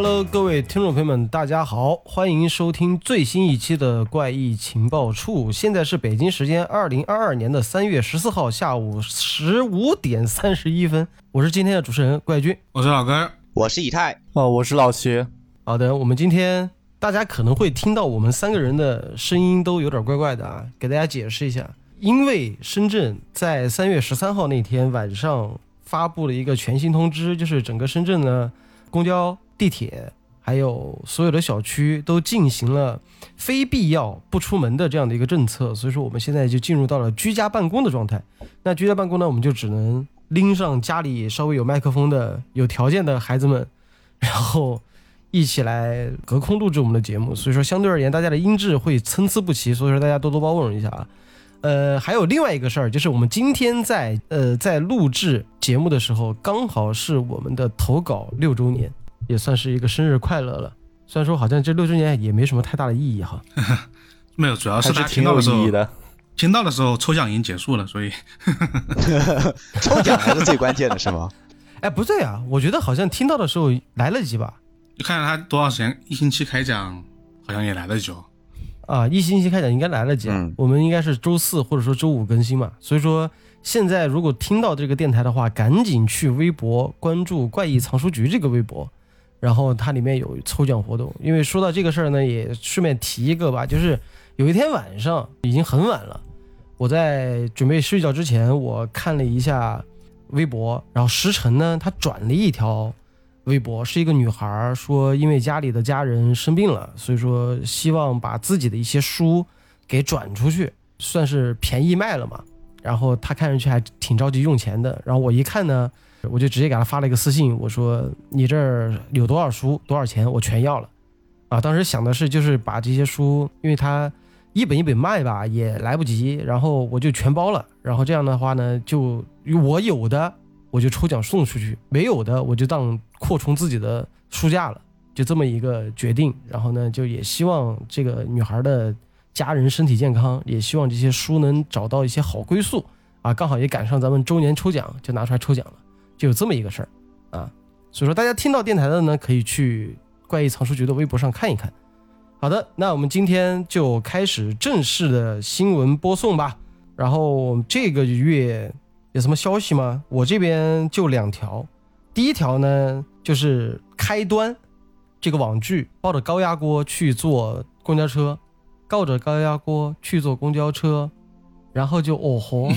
Hello，各位听众朋友们，大家好，欢迎收听最新一期的怪异情报处。现在是北京时间二零二二年的三月十四号下午十五点三十一分，我是今天的主持人怪君。我是老根，我是以太，哦，我是老齐。好的，我们今天大家可能会听到我们三个人的声音都有点怪怪的啊，给大家解释一下，因为深圳在三月十三号那天晚上发布了一个全新通知，就是整个深圳呢，公交、地铁还有所有的小区都进行了非必要不出门的这样的一个政策，所以说我们现在就进入到了居家办公的状态。那居家办公呢，我们就只能拎上家里稍微有麦克风的、有条件的孩子们，然后一起来隔空录制我们的节目。所以说，相对而言，大家的音质会参差不齐，所以说大家多多包容一下啊。呃，还有另外一个事儿，就是我们今天在呃在录制节目的时候，刚好是我们的投稿六周年，也算是一个生日快乐了。虽然说好像这六周年也没什么太大的意义哈。没有，主要是大家还是挺有听到的时候，的。听到的时候抽奖已经结束了，所以 抽奖还是最关键的，是吗？哎，不对啊，我觉得好像听到的时候来得及吧？你看他多少时间，一星期开奖好像也来得及哦。啊，一星期开奖应该来得及我们应该是周四或者说周五更新嘛，所以说现在如果听到这个电台的话，赶紧去微博关注“怪异藏书局”这个微博，然后它里面有抽奖活动。因为说到这个事儿呢，也顺便提一个吧，就是有一天晚上已经很晚了，我在准备睡觉之前，我看了一下微博，然后时辰呢，他转了一条微博，是一个女孩儿说，因为家里的家人生病了，所以说希望把自己的一些书给转出去，算是便宜卖了嘛。然后她看上去还挺着急用钱的，然后我一看呢，我就直接给她发了一个私信，我说你这儿有多少书，多少钱，我全要了。啊，当时想的是就是把这些书，因为它一本一本卖吧也来不及，然后我就全包了。然后这样的话呢，就我有的我就抽奖送出去，没有的我就当扩充自己的书架了，就这么一个决定。然后呢，就也希望这个女孩的家人身体健康，也希望这些书能找到一些好归宿啊。刚好也赶上咱们周年抽奖，就拿出来抽奖了，就有这么一个事儿啊。所以说，大家听到电台的呢，可以去怪异藏书局的微博上看一看。好的，那我们今天就开始正式的新闻播送吧。然后这个月有什么消息吗？我这边就两条。第一条呢，就是开端这个网剧抱着高压锅去坐公交车，抱着高压锅去坐公交车，然后就哦吼，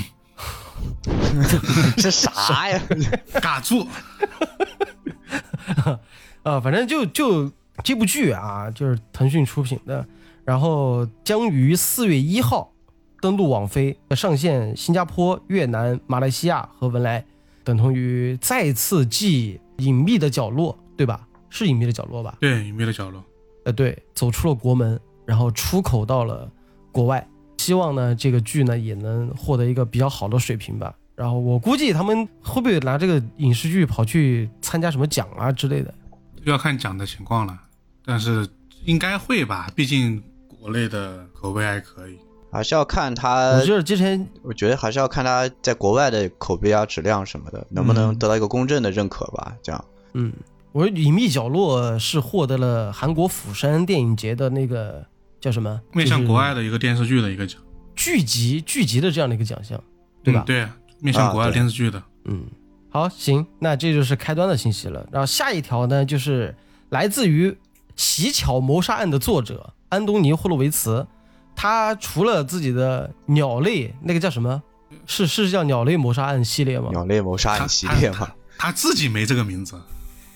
是啥呀？嘎住，啊，反正就就这部剧啊，就是腾讯出品的，然后将于四月一号登陆网飞，上线新加坡、越南、马来西亚和文莱，等同于再次继《隐秘的角落》，对吧？是《隐秘的角落》吧？对，隐秘的角落，呃，对，走出了国门，然后出口到了国外。希望呢，这个剧呢也能获得一个比较好的水平吧。然后我估计他们会不会拿这个影视剧跑去参加什么奖啊之类的？要看奖的情况了，但是应该会吧，毕竟国内的口碑还可以。还是要看他我，觉得之前我觉得还是要看他在国外的口碑啊、质量什么的，能不能嗯得到一个公正的认可吧？这样，嗯，我《隐秘角落》是获得了韩国釜山电影节的那个叫什么？面向国外的的一个电视剧的一个奖，剧集剧集的这样的一个奖项，对吧？嗯对，面向国外电视剧的，嗯，好，行，那这就是开端的信息了。然后下一条呢，就是来自于《乞巧谋杀案》的作者安东尼·霍洛维茨，他除了自己的鸟类那个叫什么？是是叫鸟类谋杀案系列吗？鸟类谋杀案系列吗，他自己没这个名字，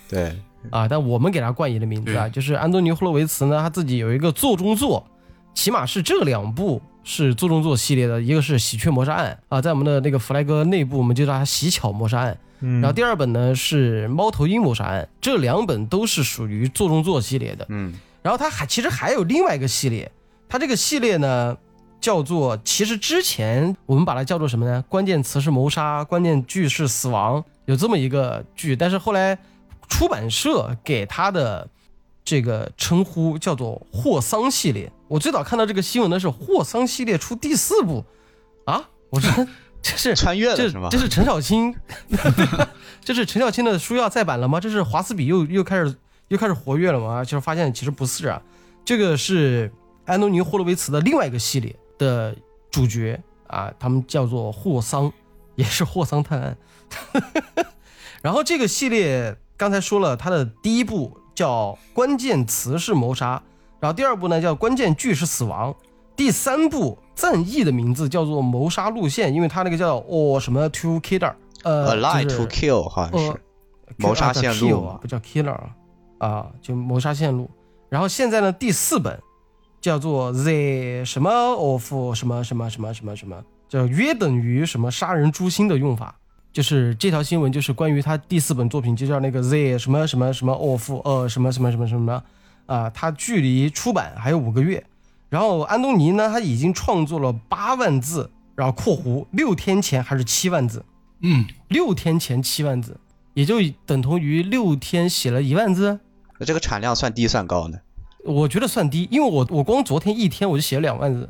对，啊，但我们给他冠以的名字啊，就是安东尼·霍洛维茨呢，他自己有一个座中作，起码是这两部是做中作系列的，一个是《喜鹊谋杀案》啊，在我们的那个弗莱格内部，我们就叫它《喜巧谋杀案》，嗯然后第二本呢是《猫头鹰谋杀案》，这两本都是属于做中作系列的。嗯然后它还其实还有另外一个系列，它这个系列呢叫做，其实之前我们把它叫做什么呢？关键词是谋杀，关键句是死亡，有这么一个剧，但是后来出版社给它的这个称呼叫做霍桑系列。我最早看到这个新闻的是霍桑系列出第四部啊，我说 这是穿越了这是吗这？是陈小青 这是陈小青的书要再版了吗？这是华斯比又又开始又开始活跃了吗，就是发现其实不是啊，这个是安东尼·霍洛维茨的另外一个系列的主角啊，他们叫做霍桑，也是霍桑探案。然后这个系列刚才说了，它的第一部叫关键词是谋杀，然后第二部呢叫关键句是死亡，第三部战役的名字叫做谋杀路线，因为它那个叫哦什么 to killer，呃 A lie 就是 to kill 好像是呃谋杀线路不叫 killer 啊，啊，就谋杀线路。然后现在呢，第四本叫做 the 什么 of 什么什么什么什么什么，叫约等于什么杀人诛心的用法。就是这条新闻，就是关于他第四本作品，就叫那个 the 什么什么什么 of 呃什么什么什么什么啊，他距离出版还有五个月。然后安东尼呢，他已经创作了八万字，然后括弧六天前还是七万字，嗯，六天前七万字，也就等同于六天写了一万字。那这个产量算低算高呢？我觉得算低，因为我我光昨天一天我就写了两万字，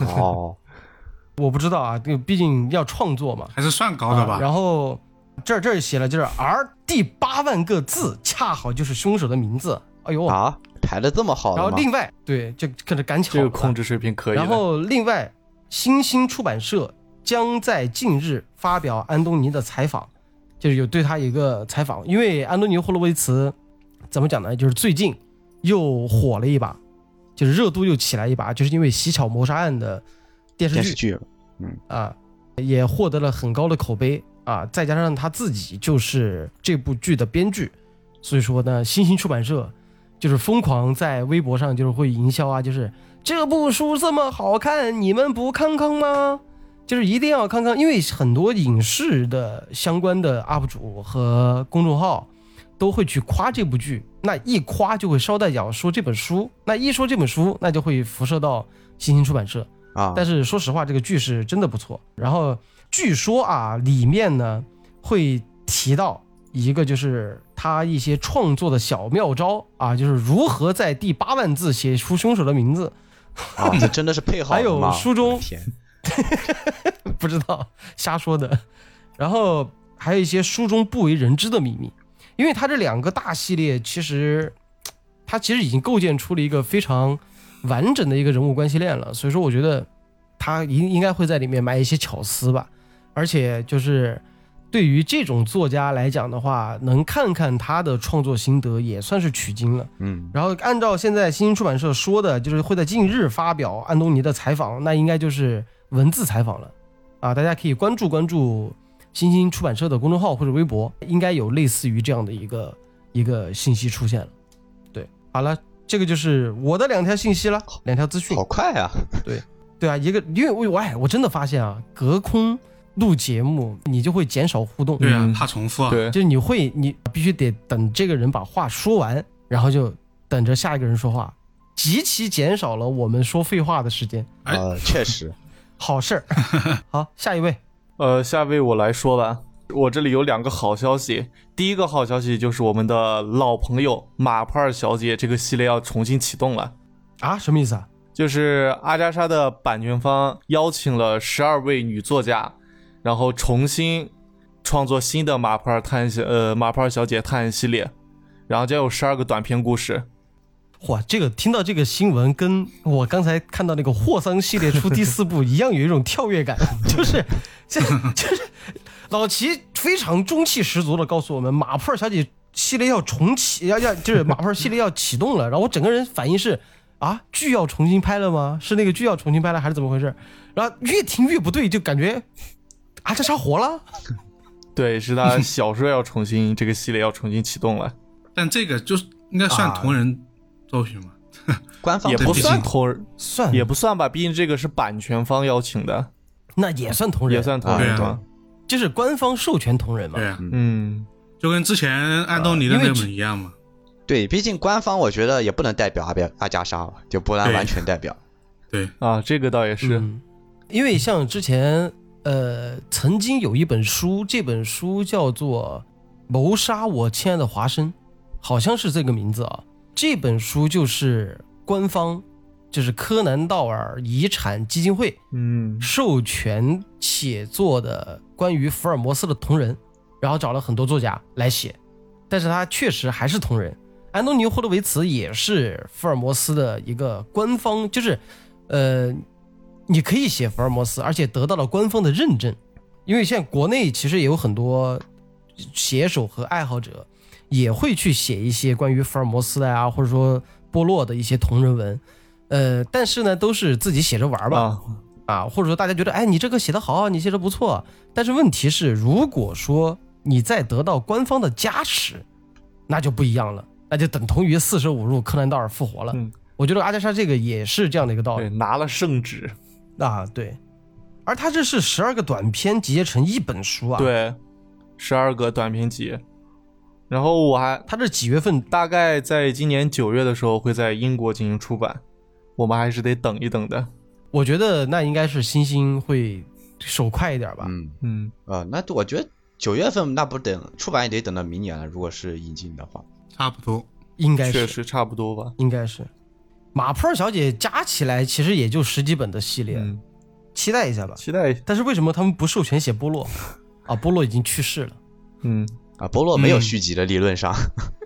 哦，我不知道啊，这毕竟要创作嘛。还是算高的吧。啊然后这儿这儿写了就是，而第八万个字恰好就是凶手的名字。哎呦，啊，排的这么好然后？另外对，这可是赶巧了这个控制水平可以。然后另外，新兴出版社将在近日发表安东尼的采访，就是有对他一个采访，因为安东尼·霍洛维茨怎么讲呢？就是最近又火了一把，就是热度又起来一把，就是因为《乞巧谋杀案》的电视剧电视剧啊，也获得了很高的口碑啊，再加上他自己就是这部剧的编剧，所以说呢，新兴出版社就是疯狂在微博上就是会营销啊，就是这部书这么好看，你们不看看吗？就是一定要看看，因为很多影视的相关的 UP 主和公众号都会去夸这部剧，那一夸就会捎带脚说这本书，那一说这本书，那就会辐射到新兴出版社。啊，但是说实话，这个剧是真的不错。然后据说啊，里面呢会提到一个就是他一些创作的小妙招啊，就是如何在第八万字写出凶手的名字。啊，这真的是配好还有？书中 不知道瞎说的。然后还有一些书中不为人知的秘密，因为他这两个大系列其实他其实已经构建出了一个非常完整的一个人物关系链了，所以说我觉得他应应该会在里面埋一些巧思吧。而且就是对于这种作家来讲的话，能看看他的创作心得也算是取经了。嗯，然后按照现在新兴出版社说的，就是会在近日发表安东尼的采访，那应该就是文字采访了啊！大家可以关注关注新兴出版社的公众号或者微博，应该有类似于这样的一个一个信息出现了。对，好了，这个就是我的两条信息了，两条资讯好。快啊！对对啊，一个因为我我哎，我真的发现啊，隔空录节目你就会减少互动，对啊嗯，怕重复啊。对，就你会你必须得等这个人把话说完，然后就等着下一个人说话，极其减少了我们说废话的时间。哎呃，确实，好事儿。好，下一位，呃，下一位我来说吧。我这里有两个好消息。第一个好消息就是我们的老朋友马普尔小姐这个系列要重新启动了。啊，什么意思啊？就是阿加莎的版权方邀请了十二位女作家，然后重新创作新的马普尔探险呃马普尔小姐探案系列，然后将有十二个短篇故事。哇，这个听到这个新闻，跟我刚才看到那个霍桑系列出第四部一样，有一种跳跃感，就是这 就是老齐非常中气十足的告诉我们，马普尔小姐系列要重启，要要就是马普尔系列要启动了，然后我整个人反应是啊，剧要重新拍了吗？是那个剧要重新拍了还是怎么回事？然后越听越不对，就感觉啊，这啥活了？对，是他小说要重新这个系列要重新启动了，但这个就是应该算啊同人作品嘛。官方也不算同人，算也不算吧，毕竟这个是版权方邀请的，那也算同人，也算同人吗。就是官方授权同人嘛。对啊，嗯，就跟之前安东尼的那本一样嘛。对，毕竟官方我觉得也不能代表阿比阿加莎吧，就不能完全代表。对，啊，这个倒也是。嗯，因为像之前呃曾经有一本书，这本书叫做《谋杀我亲爱的华生》，好像是这个名字啊。这本书就是官方，就是柯南道尔遗产基金会嗯，授权写作的关于福尔摩斯的同人，然后找了很多作家来写，但是他确实还是同人。安东尼·霍洛维茨也是福尔摩斯的一个官方，就是呃，你可以写福尔摩斯，而且得到了官方的认证。因为现在国内其实也有很多写手和爱好者也会去写一些关于福尔摩斯的呀，或者说波洛的一些同人文，呃，但是呢，都是自己写着玩吧。啊，啊，或者说大家觉得，哎，你这个写的好，你写的不错，但是问题是，如果说你再得到官方的加持，那就不一样了，那就等同于四舍五入柯南道尔复活了。嗯我觉得阿加莎这个也是这样的一个道对，理拿了圣旨，啊，对。而他这是十二个短篇集结成一本书啊，，对，十二个短篇集。然后我还他这几月份大概在今年九月的时候会在英国进行出版，我们还是得等一等的。我觉得那应该是星星会手快一点吧。嗯嗯，呃，那我觉得九月份那不等出版也得等到明年了，如果是引进的话。差不多。应该是，确实差不多吧。应该是。马普尔小姐加起来其实也就十几本的系列，嗯，期待一下吧。期待。但是为什么他们不授权写波洛？啊，波洛已经去世了。嗯，啊，波洛没有嗯续集的，理论上。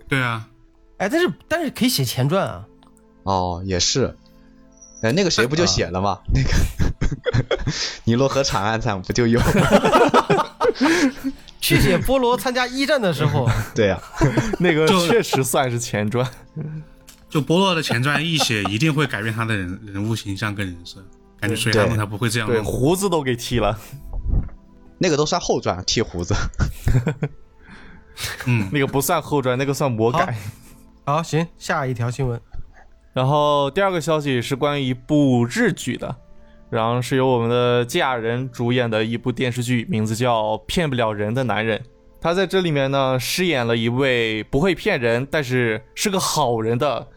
对啊，哎，但是但是可以写前传啊。哦，也是。哎，那个谁不就写了吗？那个 尼罗河惨案上不就有？去写波罗参加一战的时候，对呀、那个确实算是前传。就波洛的前传一写，一定会改变他的人人物形象跟人设，感觉所以他们他不会这样对，弄。胡子都给剃了，那个都算后传，剃胡子。嗯，那个不算后传，那个算魔改。好，行，下一条新闻。然后第二个消息是关于一部日剧的，然后是由我们的芥雅人主演的一部电视剧，名字叫《骗不了人的男人》。他在这里面呢饰演了一位不会骗人，但是是个好人的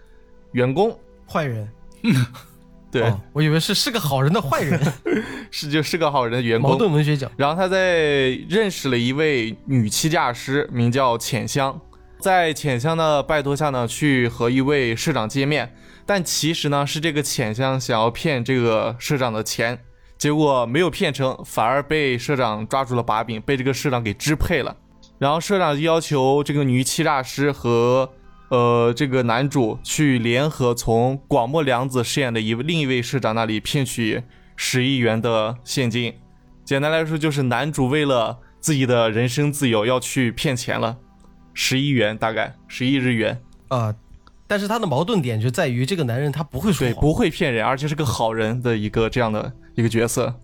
员工。坏人，对，哦我以为是是个好人的坏人，是就是个好人的员工矛工。盾文学奖。然后他在认识了一位女欺诈师，名叫浅香，在浅香的拜托下呢，去和一位社长见面，但其实呢是这个浅香想要骗这个社长的钱，结果没有骗成，反而被社长抓住了把柄，被这个社长给支配了。然后社长就要求这个女欺诈师和呃这个男主去联合从广末凉子饰演的一位另一位社长那里骗取十亿元的现金。简单来说，就是男主为了自己的人身自由要去骗钱了，十亿元大概十亿日元，啊、但是他的矛盾点就在于这个男人他不会说对，谎。不会骗人，而且是个好人的一个这样的一个角色。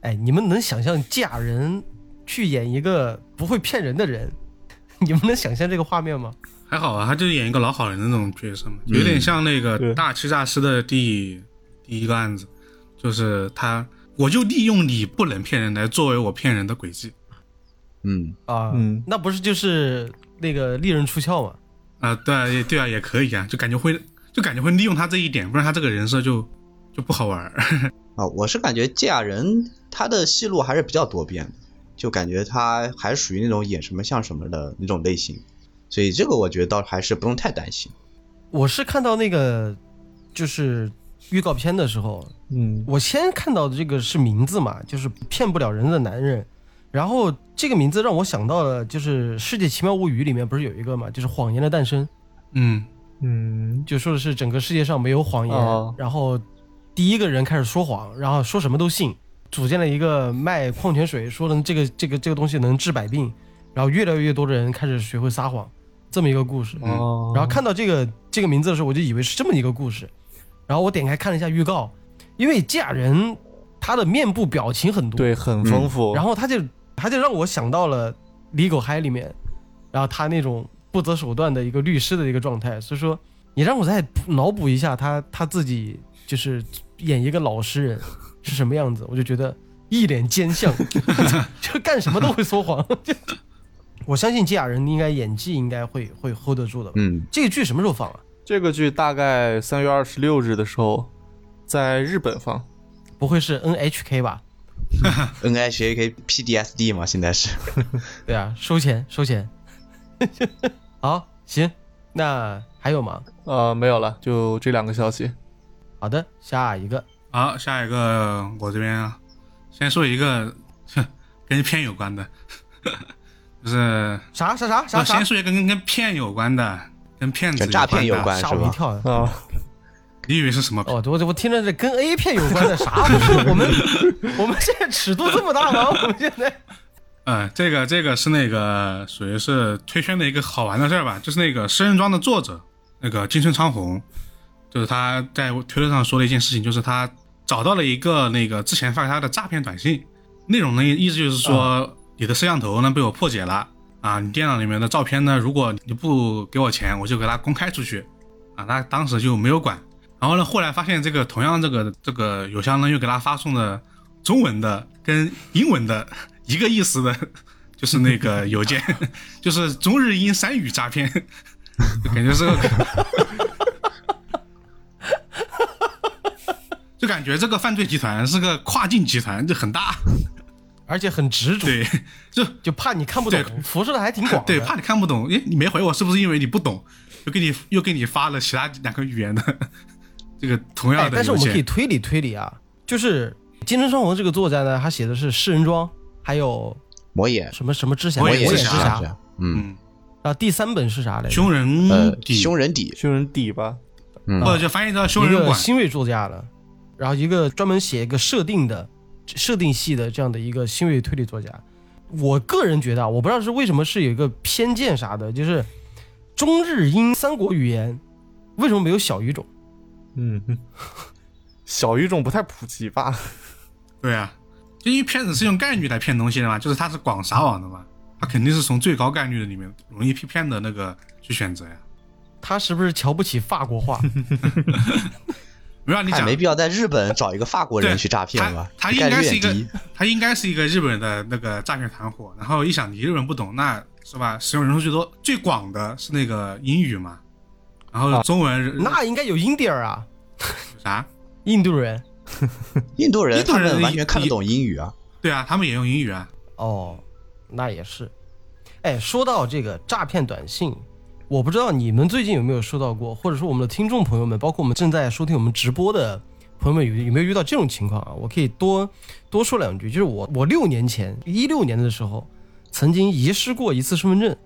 哎，你们能想象嫁人去演一个不会骗人的人？你们能想象这个画面吗？还好啊，他就是演一个老好人的那种角色嘛，有点像那个大欺诈师的第第一个案子，就是他，我就利用你不能骗人来作为我骗人的轨迹嗯，啊，嗯。那不是就是那个利刃出鞘吗？啊，对啊，也对啊，也可以啊，就感觉会就感觉会利用他这一点，不然他这个人设就就不好玩儿。啊，我是感觉芥雅人他的戏路还是比较多变的，就感觉他还属于那种演什么像什么的那种类型，所以这个我觉得倒还是不用太担心。我是看到那个就是预告片的时候，嗯。我先看到的这个是名字嘛，就是骗不了人的男人。然后这个名字让我想到了，就是《世界奇妙物语》里面不是有一个嘛，就是谎言的诞生，嗯，嗯就说的是整个世界上没有谎言，哦。然后第一个人开始说谎，然后说什么都信，组建了一个卖矿泉水，说的这个这个这个东西能治百病，然后越来越多的人开始学会撒谎，这么一个故事。哦，然后看到这个这个名字的时候，我就以为是这么一个故事，然后我点开看了一下预告，因为嫁人他的面部表情很多，对很丰富，然后他就他就让我想到了《李狗嗨》里面，然后他那种不择手段的一个律师的一个状态，所以说你让我再脑补一下他他自己就是演一个老实人是什么样子，我就觉得一脸奸相，就干什么都会说谎。我相信季亚人应该演技应该会会 hold 得住的吧。嗯，这个剧什么时候放啊？这个剧大概三月二十六日的时候在日本放。不会是 NHK 吧？N H A K P D S D 嘛，现在是。对啊，收钱收钱。好，行，那还有吗？呃，没有了，就这两个消息。好的，下一个。好，下一个我这边啊，先说一个哼跟片有关的，就是啥啥啥啥先？说一个跟跟骗有关的，跟骗子诈骗有关是吧？吓我一跳。啊，你以为是什么？哦，我我听着这跟 A 片有关的啥不是？我们我们现在尺度这么大吗？我们现在 呃，这个这个是那个属于是推圈的一个好玩的事儿吧，就是那个《食人庄》的作者那个金村昌宏，就是他在推特上说了一件事情，就是他找到了一个那个之前发给他的诈骗短信，内容呢意思就是说、你的摄像头呢被我破解了啊，你电脑里面的照片呢，如果你不给我钱，我就给它公开出去啊，他当时就没有管，然后呢，后来发现这个同样这个这个邮箱呢又给他发送了中文的跟英文的一个意思的，就是那个邮件，就是中日英三语诈骗，感觉这个，就感觉这个犯罪集团是个跨境集团，就很大，而且很执着，对，就就怕你看不懂，辐射的还挺广。对，怕你看不懂，诶，你没回我是不是因为你不懂？又给你又给你发了其他两个语言的 这个同样哎，的但是我们可以，推理推理啊，就是金城双红这个作家呢，他写的是世人庄，还有魔眼，什么什么之侠，魔魔眼之侠侠。嗯，嗯，啊，第三本是啥来着？凶人呃，底，凶人底，凶人底吧，嗯。或者就翻译到凶人馆，个新锐作家了，然后一个专门写一个设定的设定系的这样的一个新锐推理作家。我个人觉得啊，我不知道是为什么是有一个偏见啥的，就是中日英三国语言为什么没有小语种？嗯，小语种不太普及吧？对啊，就因为骗子是用概率来骗东西的嘛，就是他是广撒网的嘛，他肯定是从最高概率的里面容易被骗的那个去选择呀。他是不是瞧不起法国话？没让你讲也没，必要在日本找一个法国人去诈骗吧？他他应该是一个。他应该是一个日本的那个诈骗团伙，然后一想你日本不懂，那是吧？使用人数最多、最广的是那个英语嘛，然后中文、那应该有印第尔啊，啥？印度人。印度人印度人完全看不懂英语啊。对啊，他们也用英语啊。哦，那也是。哎，说到这个诈骗短信，我不知道你们最近有没有收到过，或者说我们的听众朋友们，包括我们正在收听我们直播的朋友们，有有没有遇到这种情况啊？我可以多多说两句，就是我我六年前一六年的时候，曾经遗失过一次身份证，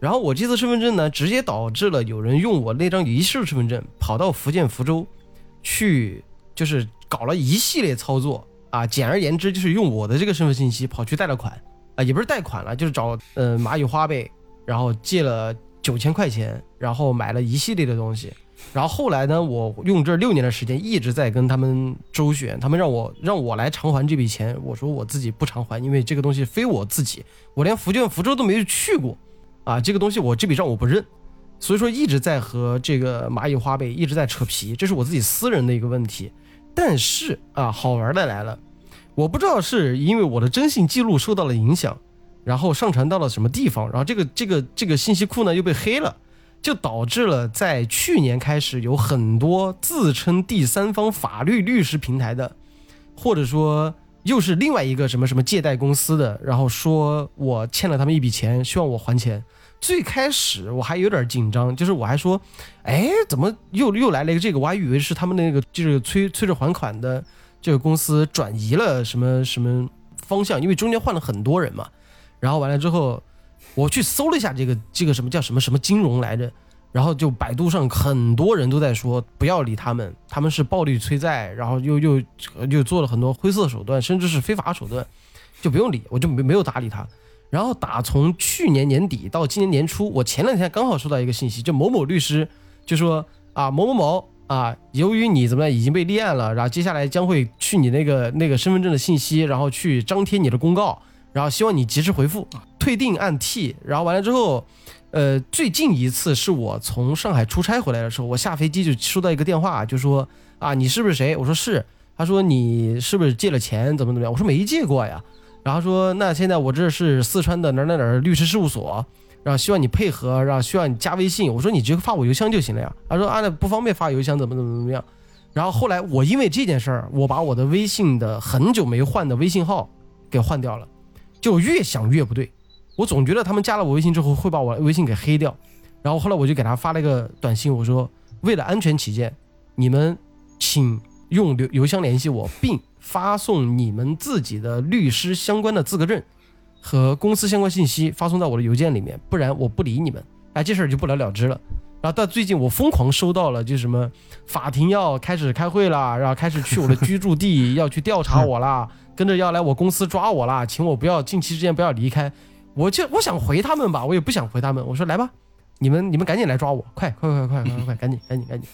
然后我这次身份证呢，直接导致了有人用我那张遗失的身份证跑到福建福州去，就是搞了一系列操作啊。简而言之，就是用我的这个身份信息跑去贷了款啊，也不是贷款了，就是找呃蚂蚁花呗，然后借了九千块钱，然后买了一系列的东西。然后后来呢，我用这六年的时间一直在跟他们周旋，他们让我让我来偿还这笔钱，我说我自己不偿还，因为这个东西非我自己，我连福建福州都没有去过，啊，这个东西我这笔账我不认，所以说一直在和这个蚂蚁花呗一直在扯皮，这是我自己私人的一个问题。但是啊，好玩的来了，我不知道是因为我的征信记录受到了影响，然后上传到了什么地方，然后这个这个这个信息库呢又被黑了。就导致了在去年开始有很多自称第三方法律律师平台的，或者说又是另外一个什么什么借贷公司的，然后说我欠了他们一笔钱，希望我还钱。最开始我还有点紧张，就是我还说，哎，怎么又又来了一个这个？我还以为是他们那个就是催催着还款的这个公司转移了什么什么方向，因为中间换了很多人嘛。然后完了之后，我去搜了一下这个这个什么叫什么什么金融来着，然后就百度上很多人都在说不要理他们，他们是暴力催债，然后又又又做了很多灰色手段，甚至是非法手段，就不用理，我就没没有搭理他。然后打从去年年底到今年年初，我前两天刚好收到一个信息，就某某律师就说啊某某某啊，由于你怎么样已经被立案了，然后接下来将会去你那个那个身份证的信息，然后去张贴你的公告，然后希望你及时回复，退订按 T，，然后完了之后，呃，最近一次是我从上海出差回来的时候，我下飞机就收到一个电话，就说啊你是不是谁？我说是，他说你是不是借了钱？怎么怎么样？我说没借过呀。然后说那现在我这是四川的哪哪哪律师事务所，然后希望你配合，然后需要你加微信。我说你直接发我邮箱就行了呀。他说啊那不方便发邮箱，怎么怎么怎么样。然后后来我因为这件事儿，我把我的微信的很久没换的微信号给换掉了，就越想越不对，我总觉得他们加了我微信之后会把我微信给黑掉。然后后来我就给他发了一个短信，我说为了安全起见，你们请用邮邮箱联系我，并发送你们自己的律师相关的资格证和公司相关信息发送到我的邮件里面，不然我不理你们。哎，这事儿就不了了之了。然后到最近我疯狂收到了，就什么法庭要开始开会啦，然后开始去我的居住地要去调查我啦，跟着要来我公司抓我啦，请我不要近期之间不要离开。我就我想回他们吧，我也不想回他们，我说来吧，你们你们赶紧来抓我，快快快快快快，赶紧赶紧赶紧。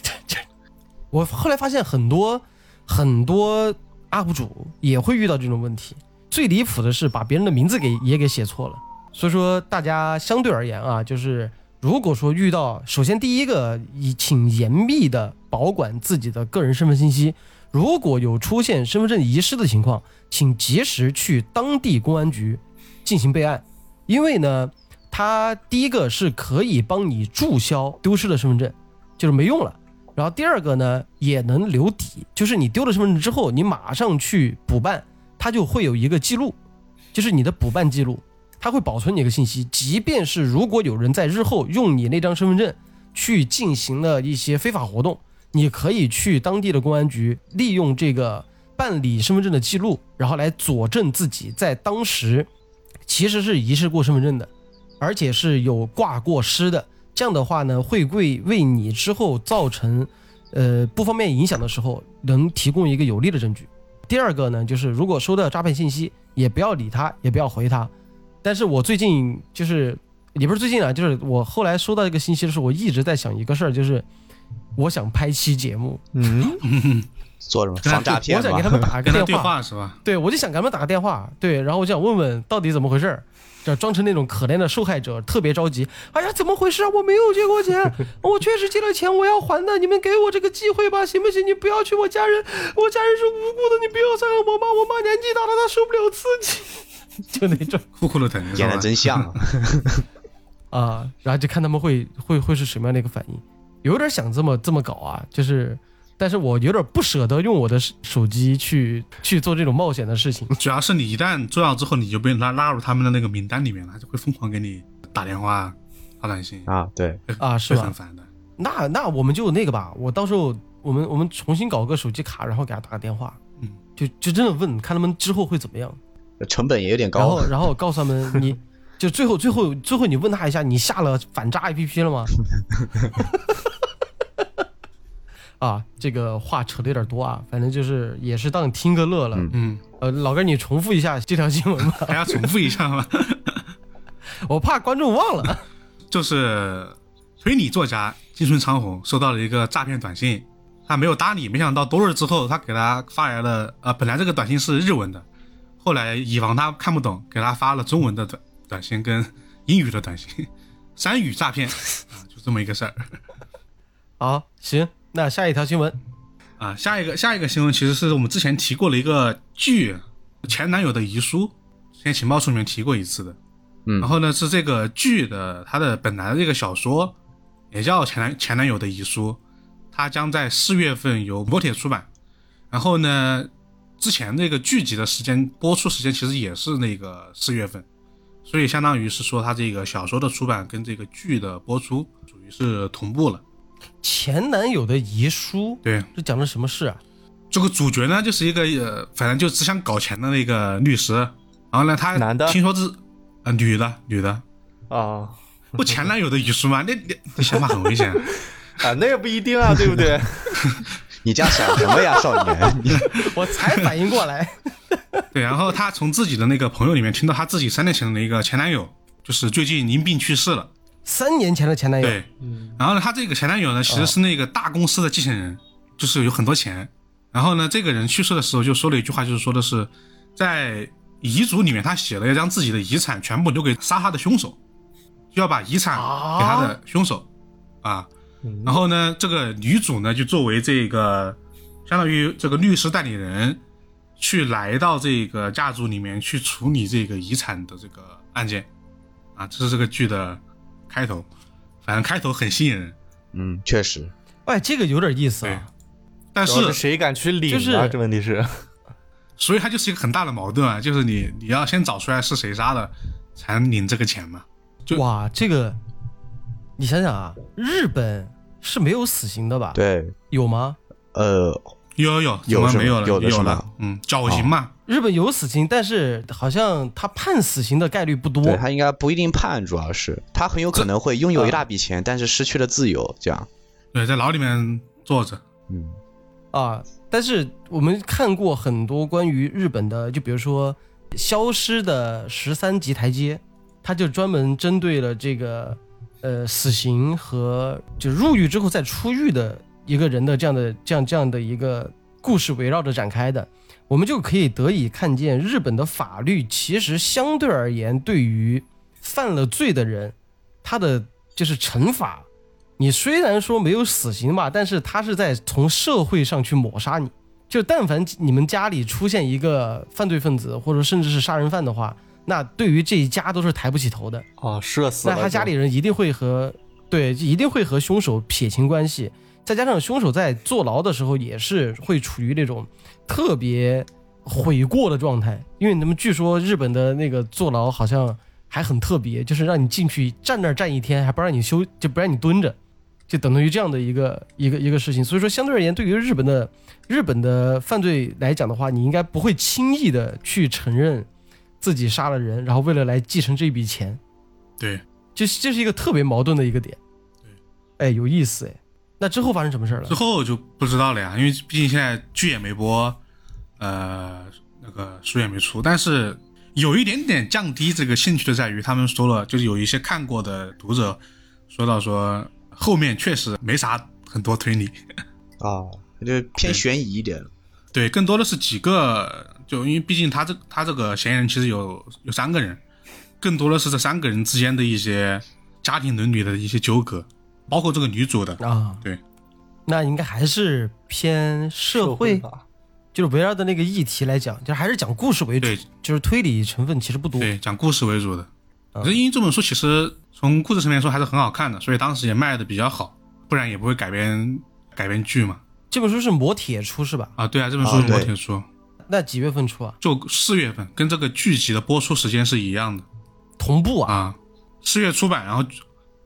这这，我后来发现很多很多 UP 主也会遇到这种问题。最离谱的是把别人的名字给也给写错了，所以说大家相对而言啊，就是如果说遇到，首先第一个，以请严密的保管自己的个人身份信息，如果有出现身份证遗失的情况，请及时去当地公安局进行备案，因为呢，它第一个是可以帮你注销丢失的身份证，就是没用了。然后第二个呢，也能留底，就是你丢了身份证之后，你马上去补办。它就会有一个记录，就是你的补办记录，它会保存你的信息。即便是如果有人在日后用你那张身份证去进行了一些非法活动，你可以去当地的公安局利用这个办理身份证的记录，然后来佐证自己在当时其实是遗失过身份证的，而且是有挂过失的。这样的话呢，会为为你之后造成呃不方便影响的时候，能提供一个有力的证据。第二个呢，就是如果收到诈骗信息，也不要理他，也不要回他。但是我最近就是，也不是最近啊，就是我后来收到一个信息的时候，我一直在想一个事儿，就是我想拍期节目，嗯，做什么防诈骗我想给他们打个电话，话是吧？对我就想给他们打个电话，对，然后我就想问问到底怎么回事儿，就装成那种可怜的受害者，特别着急。哎呀，怎么回事啊？我没有借过钱，我确实借了钱，我要还的。你们给我这个机会吧，行不行？你不要去，我家人，我家人是无辜的，你不要伤害我妈，我妈年纪大了，她受不了刺激，就那种。酷酷的疼，演的真像。啊。啊，然后就看他们会会会是什么样的一个反应，有点想这么这么搞啊，就是，但是我有点不舍得用我的手手机去去做这种冒险的事情。主要是你一旦做到之后，你就被拉拉入他们的那个名单里面了，他就会疯狂给你打电话、发短信，啊，对，啊是吧？会很烦的。那那我们就那个吧，我到时候我们我们重新搞个手机卡，然后给他打个电话，嗯，就就真的问看他们之后会怎么样，成本也有点高然后。然后告诉他们你。就最后最后最后你问他一下，你下了反诈 APP 了吗？啊，这个话扯的有点多啊，反正就是也是当听个乐了。嗯嗯，呃，老哥你重复一下这条新闻吧，还要重复一下吗？我怕观众忘了。就是推理作家金村昌宏收到了一个诈骗短信，他没有搭理，没想到多日之后，他给他发来了，呃，本来这个短信是日文的，后来以防他看不懂，给他发了中文的短短信跟英语的短信，三语诈骗啊，就这么一个事儿 好，行，那下一条新闻，啊。下一个下一个新闻其实是我们之前提过了一个剧《前男友的遗书》，之前情报处里面提过一次的。嗯然后呢，是这个剧的它的本来的这个小说也叫前男前男友的遗书，它将在四月份由磨铁出版。然后呢，之前那个剧集的时间播出时间其实也是那个四月份，所以相当于是说它这个小说的出版跟这个剧的播出属于是同步了。前男友的遗书，对，这讲的什么事啊？这个主角呢，就是一个呃，反正就只想搞钱的那个律师。然后呢，他男的听说是呃女的女的，啊不前男友的遗书吗？那你你想法很危险。啊，那也不一定啊，对不对？你这样想什么呀，少年？你 我才反应过来，对，然后他从自己的那个朋友里面听到他自己三年前的一个前男友，就是最近因病去世了。三年前的前男友，对，然后呢，他这个前男友呢，其实是那个大公司的继承人，就是有很多钱。然后呢，这个人去世的时候就说了一句话，就是说的是，在遗嘱里面他写了要将自己的遗产全部留给杀他的凶手，就要把遗产给他的凶手啊。然后呢，这个女主呢就作为这个相当于这个律师代理人，去来到这个家族里面去处理这个遗产的这个案件啊，这是这个剧的开头。反正开头很吸引人，嗯，确实，哎，这个有点意思啊。但是是谁敢去领啊？就是这问题是，所以它就是一个很大的矛盾啊，就是你你要先找出来是谁杀的，才能领这个钱嘛。就哇，这个你想想啊，日本是没有死刑的吧？，对，有吗？呃，有有有，有没有了？有的是吗了，嗯，绞刑嘛，日本有死刑，但是好像他判死刑的概率不多。对他应该不一定判，主要是他很有可能会拥有一大笔钱，但是失去了自由，这样。对，在牢里面坐着。嗯，啊，但是我们看过很多关于日本的，就比如说消失的十三级台阶，他就专门针对了这个呃死刑和就入狱之后再出狱的一个人的这样的这样这样的一个故事围绕着展开的，我们就可以得以看见日本的法律其实相对而言对于犯了罪的人，他的就是惩罚。你虽然说没有死刑吧，但是他是在从社会上去抹杀你。就但凡你们家里出现一个犯罪分子，或者甚至是杀人犯的话，那对于这一家都是抬不起头的。啊，射死。那他家里人一定会和对，一定会和凶手撇清关系。再加上凶手在坐牢的时候也是会处于那种特别悔过的状态，因为他们据说日本的那个坐牢好像还很特别，就是让你进去站那儿站一天，还不让你休，就不让你蹲着。就等同于这样的一个一个一个事情，所以说相对而言，对于日本的日本的犯罪来讲的话，你应该不会轻易的去承认自己杀了人，然后为了来继承这笔钱。对，这这是一个特别矛盾的一个点。对，哎，有意思哎。那之后发生什么事了？之后就不知道了呀，因为毕竟现在剧也没播，呃，那个书也没出，但是有一点点降低这个兴趣的在于，他们说了，就是有一些看过的读者说到说。后面确实没啥很多推理啊，就偏悬疑一点。对，更多的是几个，就因为毕竟他这他这个嫌疑人其实有有三个人，更多的是这三个人之间的一些家庭伦理的一些纠葛，包括这个女主的啊。对，那应该还是偏社会吧，就是围绕的那个议题来讲，就还是讲故事为主，就是推理成分其实不多。对，讲故事为主的。可是因为这本书其实。从故事层面说还是很好看的，所以当时也卖的比较好，不然也不会改编改编剧嘛。这本书是磨铁出是吧？啊，对啊，这本书是磨铁出。那几月份出啊？就四月份，跟这个剧集的播出时间是一样的，同步啊。啊，四月出版，然后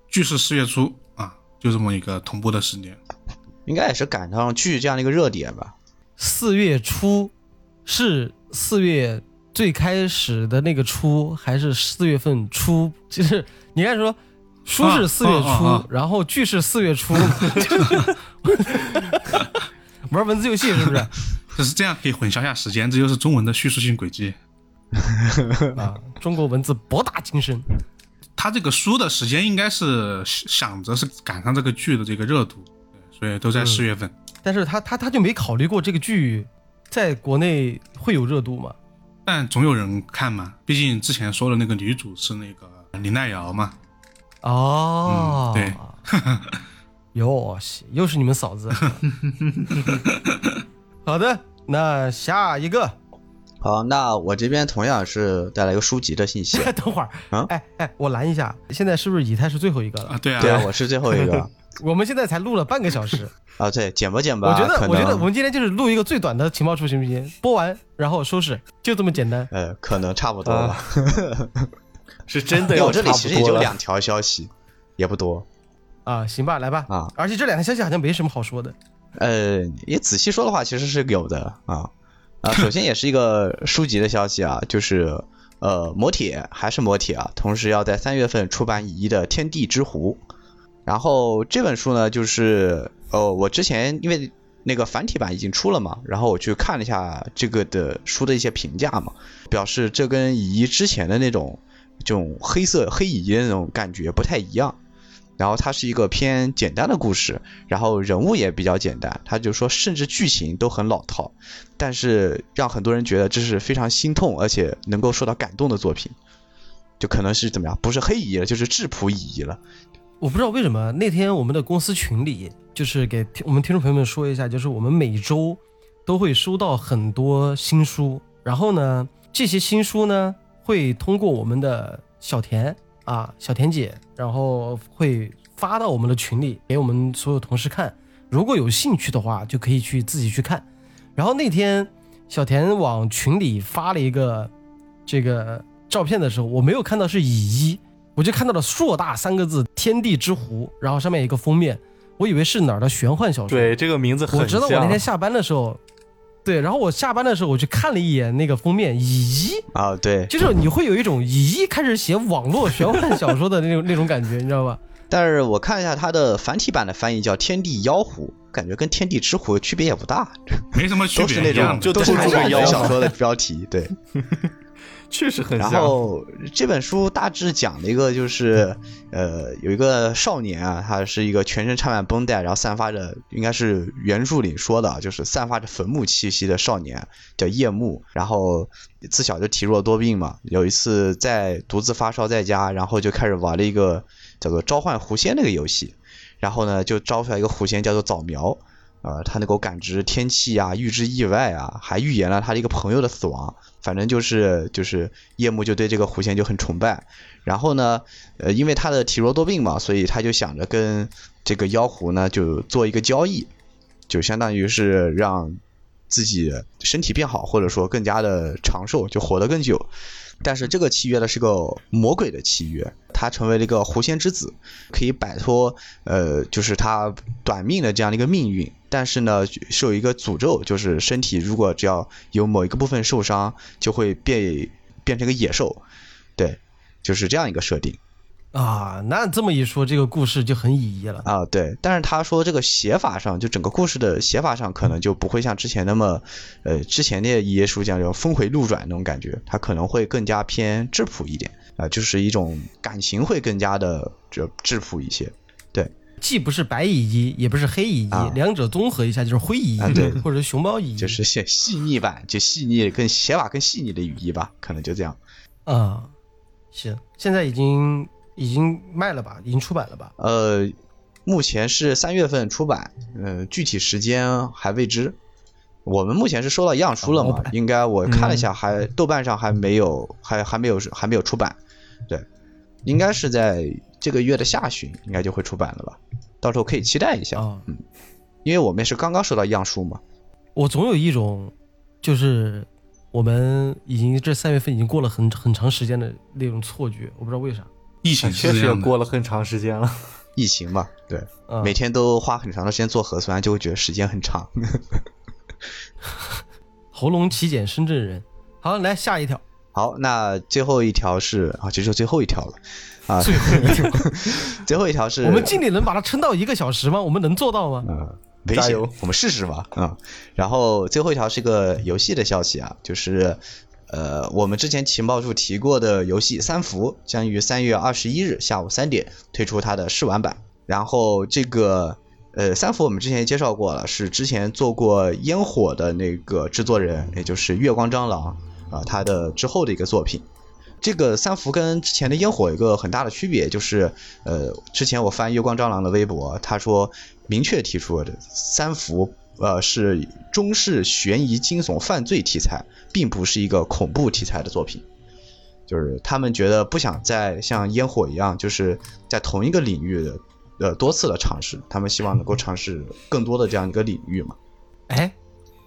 剧是四月初啊，就这么一个同步的时间。应该也是赶上剧这样的一个热点吧。四月初是四月。最开始的那个初还是四月份初，就是你看说，书是四月初，然后剧是四月初，玩文字游戏是不是？就是这样可以混淆一下时间，这就是中文的叙述性轨迹 啊！中国文字博大精深，他这个书的时间应该是想着是赶上这个剧的这个热度，所以都在四月份。但是他他他就没考虑过这个剧在国内会有热度吗？但总有人看嘛，毕竟之前说的那个女主是那个林奈瑶嘛。哦，对，哟西，又是你们嫂子。好的，那下一个。好，那我这边同样是带来一个书籍的信息。等会儿啊，哎哎，我拦一下，现在是不是以太是最后一个了？啊，对啊，对啊，我是最后一个。我们现在才录了半个小时。啊，对，剪吧剪吧。我觉得，我觉得我们今天就是录一个最短的情报处，行不行？播完然后收拾，就这么简单。呃，可能差不多吧。是真的，我这里其实也就两条消息，也不多。啊，行吧，来吧。啊，而且这两条消息好像没什么好说的。呃，也仔细说的话，其实是有的啊啊。首先也是一个书籍的消息啊，就是呃，魔铁还是魔铁啊，同时要在三月份出版乙一的《天地之湖》。然后这本书呢，就是呃，我之前因为那个繁体版已经出了嘛，然后我去看了一下这个的书的一些评价嘛，表示这跟乙一之前的那种这种黑色黑乙一的那种感觉不太一样。然后它是一个偏简单的故事，然后人物也比较简单，他就说甚至剧情都很老套，但是让很多人觉得这是非常心痛而且能够受到感动的作品，就可能是怎么样，不是黑乙一了，就是质朴乙一了。我不知道为什么那天我们的公司群里，就是给我们听众朋友们说一下，就是我们每周都会收到很多新书，然后呢，这些新书呢会通过我们的小田啊小田姐，然后会发到我们的群里给我们所有同事看，如果有兴趣的话就可以去自己去看。然后那天小田往群里发了一个这个照片的时候，我没有看到是乙一。我就看到了硕大三个字“天地之湖”，然后上面一个封面，我以为是哪儿的玄幻小说。对，这个名字很我知道我那天下班的时候，对，然后我下班的时候我去看了一眼那个封面，咦，啊，对，就是你会有一种咦开始写网络玄幻小说的那种 那种感觉，你知道吧？但是我看一下它的繁体版的翻译叫《天地妖狐》，感觉跟《天地之狐》区别也不大，没什么区别，都是那种就都是都是还是妖小说的标题，对。确实很然。后这本书大致讲了一个，就是呃，有一个少年啊，他是一个全身缠满绷带，然后散发着应该是原著里说的啊，就是散发着坟墓气息的少年，叫夜幕。然后自小就体弱多病嘛，有一次在独自发烧在家，然后就开始玩了一个叫做召唤狐仙那个游戏，然后呢就招出来一个狐仙叫做早苗。呃，他能够感知天气啊，预知意外啊，还预言了他的一个朋友的死亡。反正就是就是夜幕就对这个狐仙就很崇拜。然后呢，呃，因为他的体弱多病嘛，所以他就想着跟这个妖狐呢就做一个交易，就相当于是让自己身体变好，或者说更加的长寿，就活得更久。但是这个契约呢是个魔鬼的契约，他成为了一个狐仙之子，可以摆脱呃就是他短命的这样的一个命运。但是呢是有一个诅咒，就是身体如果只要有某一个部分受伤，就会变变成个野兽。对，就是这样一个设定啊，那这么一说，这个故事就很意义了。啊。对，但是他说这个写法上，就整个故事的写法上，可能就不会像之前那么呃之前那一页书讲这种峰回路转那种感觉，它可能会更加偏质朴一点啊，就是一种感情会更加的就质朴一些。对。既不是白蚁衣，也不是黑蚁衣，啊两者综合一下就是灰蚁衣，啊对或者熊猫蚁衣，就是写细腻版，就细腻更写法更细腻的语义吧，可能就这样。啊，行，现在已经已经卖了吧，已经出版了吧？呃，目前是三月份出版，呃，具体时间还未知。我们目前是收到样书了嘛哦？应该我看了一下，还豆瓣上还没有，还还没有还没有出版。对，应该是在这个月的下旬，应该就会出版了吧？到时候可以期待一下，嗯，因为我们也是刚刚收到样书嘛。我总有一种，就是我们已经这三月份已经过了很很长时间的那种错觉，我不知道为啥。疫情确实也。过了很长时间了。疫情嘛，对，啊，每天都花很长的时间做核酸，就会觉得时间很长。喉咙体检深圳人。好，来下一条，好，那最后一条是啊，这就最后一条了啊，最后一条，最后一条是我们尽力能把它撑到一个小时吗？我们能做到吗？呃，危险加油，我们试试吧。啊、然后最后一条是个游戏的消息啊，就是呃，我们之前情报处提过的游戏《三伏》将于三月二十一日下午三点推出它的试玩版。然后这个呃，《三伏》我们之前介绍过了，是之前做过《烟火》的那个制作人，也就是月光蟑螂啊、他的之后的一个作品。这个三伏跟之前的烟火有一个很大的区别，就是呃，之前我翻月光蟑螂的微博，他说明确提出三伏呃是中式悬疑惊悚犯罪题材，并不是一个恐怖题材的作品。就是他们觉得不想再像烟火一样，就是在同一个领域的呃多次的尝试，他们希望能够尝试更多的这样一个领域嘛。哎，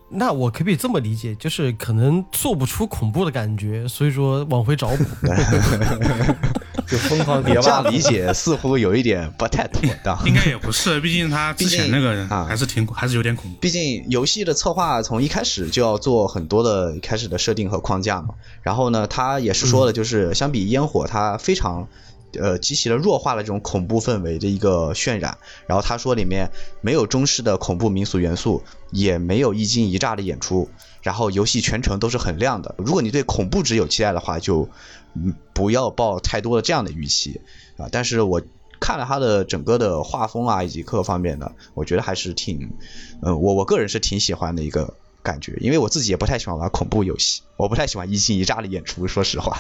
那我可不可以这么理解，就是可能做不出恐怖的感觉，所以说往回找补。就疯狂叠样理解似乎有一点不太妥当。应该也不是，毕竟他之前那个人啊还是挺还是有点恐怖。毕竟游戏的策划从一开始就要做很多的一开始的设定和框架嘛。然后呢，他也是说了，就是相比烟火，它非常呃极其的弱化了这种恐怖氛围的一个渲染。然后他说里面没有中式的恐怖民俗元素，也没有一惊一乍的演出。然后游戏全程都是很亮的。如果你对恐怖值有期待的话，就嗯不要抱太多的这样的预期啊。但是我看了他的整个的画风啊，以及各方面的，我觉得还是挺，嗯，我我个人是挺喜欢的一个感觉，因为我自己也不太喜欢玩恐怖游戏，我不太喜欢一惊一乍的演出，说实话。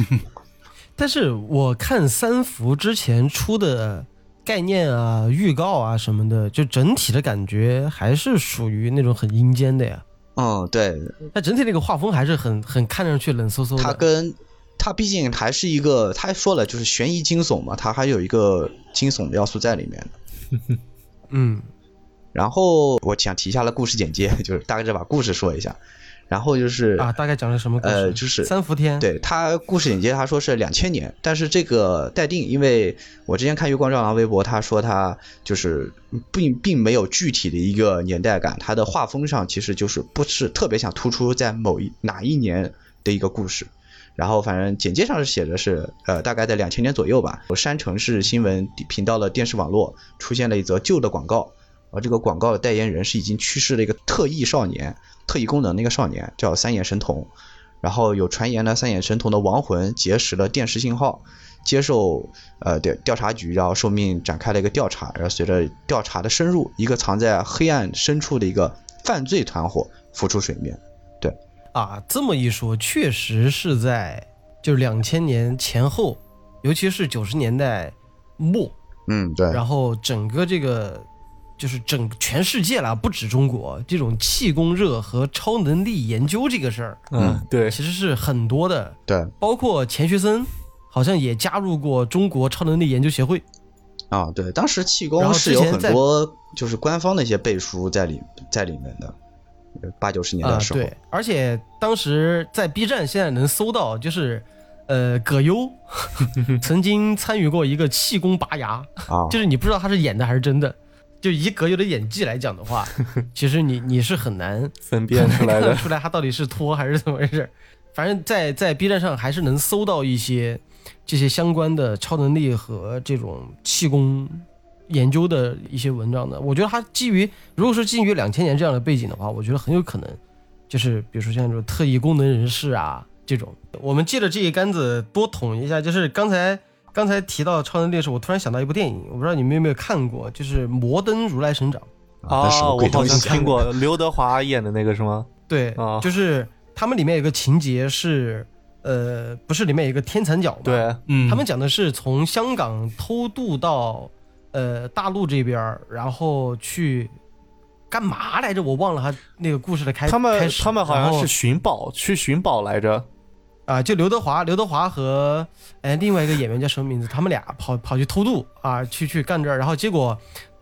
但是我看三伏之前出的概念啊、预告啊什么的，就整体的感觉还是属于那种很阴间的呀。嗯，对，它整体那个画风还是很很看上去冷飕飕的。它跟它毕竟还是一个，他说了就是悬疑惊悚嘛，它还有一个惊悚的要素在里面的。嗯然后我想提一下了故事简介，就是大概就把故事说一下。然后就是啊，大概讲了什么故事？呃就是三伏天。，对他故事简介，他说是两千年，但是这个待定，因为我之前看月光照狼微博，他说他就是并并没有具体的一个年代感，他的画风上其实就是不是特别想突出在某一哪一年的一个故事。然后反正简介上是写的是，呃，大概在两千年左右吧，有山城市新闻频道的电视网络出现了一则旧的广告，而这个广告的代言人是已经去世的一个特异少年，特异功能的一个少年，叫三眼神童。然后有传言呢，三眼神童的亡魂结识了电视信号，接受呃调调查局，然后受命展开了一个调查。然后随着调查的深入，一个藏在黑暗深处的一个犯罪团伙浮出水面。啊，这么一说，确实是在就是两千年前后，尤其是九十年代末，嗯，对，然后整个这个就是整全世界啦，不止中国，这种气功热和超能力研究这个事儿，嗯，对，其实是很多的，对包括钱学森好像也加入过中国超能力研究协会。啊，对，当时气然后功是有很多就是官方的一些背书在里在里面的，八九十年代啊的，时候，对，而且当时在 B 站现在能搜到，就是呃葛优 曾经参与过一个气功拔牙，啊，就是你不知道他是演的还是真的。就以葛优的演技来讲的话，其实你你是很难 分辨出来。出来他到底是托还是怎么回事。反正在，在 B 站上还是能搜到一些这些相关的超能力和这种气功研究的一些文章的。我觉得它基于，如果说基于两千年这样的背景的话，我觉得很有可能就是比如说像这种特异功能人士啊这种。我们借着这一杆子多捅一下，就是刚才刚才提到超能力的时候，我突然想到一部电影，我不知道你们有没有看过，就是《摩登如来神掌》。啊我好？像听过刘德华演的那个是吗？对，啊就是他们里面有个情节是，呃，不是里面有一个天蚕角吗？，对，嗯，他们讲的是从香港偷渡到呃大陆这边儿，然后去干嘛来着？我忘了他那个故事的开他们开他们好像是寻宝，去寻宝来着。啊，就刘德华，刘德华和哎另外一个演员叫什么名字？他们俩跑跑去偷渡啊，去去干这儿，然后结果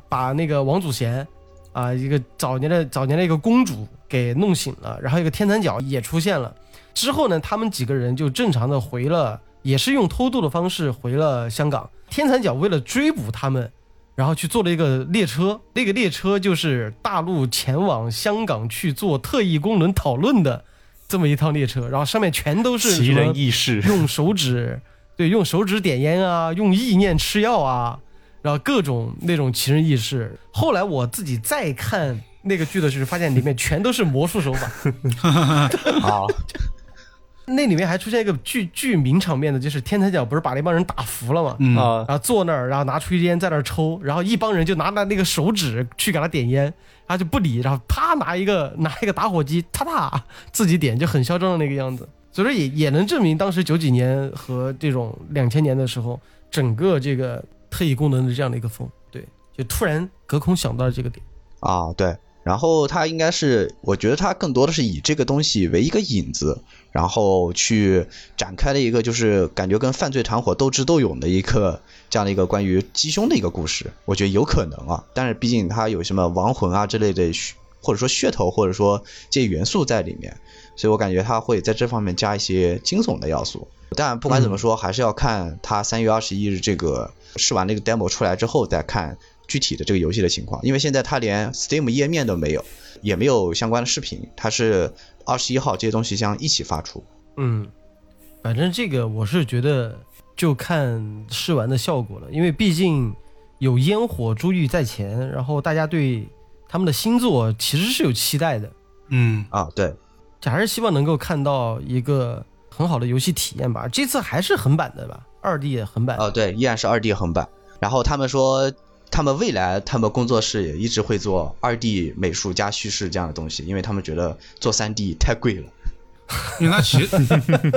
把那个王祖贤啊，一个早年的早年的一个公主给弄醒了，然后一个天蚕角也出现了。之后呢，他们几个人就正常的回了，也是用偷渡的方式回了香港。天蚕角为了追捕他们，然后去坐了一个列车，那个列车就是大陆前往香港去做特异功能讨论的这么一趟列车，然后上面全都是奇人异事，用手指，对，用手指点烟啊，用意念吃药啊，然后各种那种奇人异事。后来我自己再看那个剧的时候，发现里面全都是魔术手法。啊，那里面还出现一个巨巨名场面的，就是天才角不是把那帮人打服了吗？嗯啊，然后坐那儿，然后拿出烟在那儿抽，然后一帮人就拿那那个手指去给他点烟，他就不理，然后啪拿一个拿一个打火机，啪啪自己点，就很嚣张的那个样子。所以说也也能证明当时九几年和这种两千年的时候，整个这个特异功能的这样的一个风，对，就突然隔空想到了这个点。啊，对。然后他应该是，我觉得他更多的是以这个东西为一个引子，然后去展开了一个就是感觉跟犯罪团伙斗智斗勇的一个这样的一个关于鸡胸的一个故事。我觉得有可能啊，但是毕竟它有什么亡魂啊之类的，或者说噱头，或者说这些元素在里面，所以我感觉他会在这方面加一些惊悚的要素。但不管怎么说，还是要看他三月二十一日这个试完那个 demo 出来之后再看具体的这个游戏的情况，因为现在它连 Steam 页面都没有，也没有相关的视频，它是二十一号这些东西将一起发出。嗯，反正这个我是觉得就看试玩的效果了，因为毕竟有烟火珠玉在前，然后大家对他们的新作其实是有期待的，嗯，啊，对，这还是希望能够看到一个很好的游戏体验吧。这次还是横版的吧，二 D 横版。哦，对，依然是二 D 横版。然后他们说，他们未来他们工作室也一直会做二 D 美术加叙事这样的东西，因为他们觉得做三 D 太贵了。因为他其实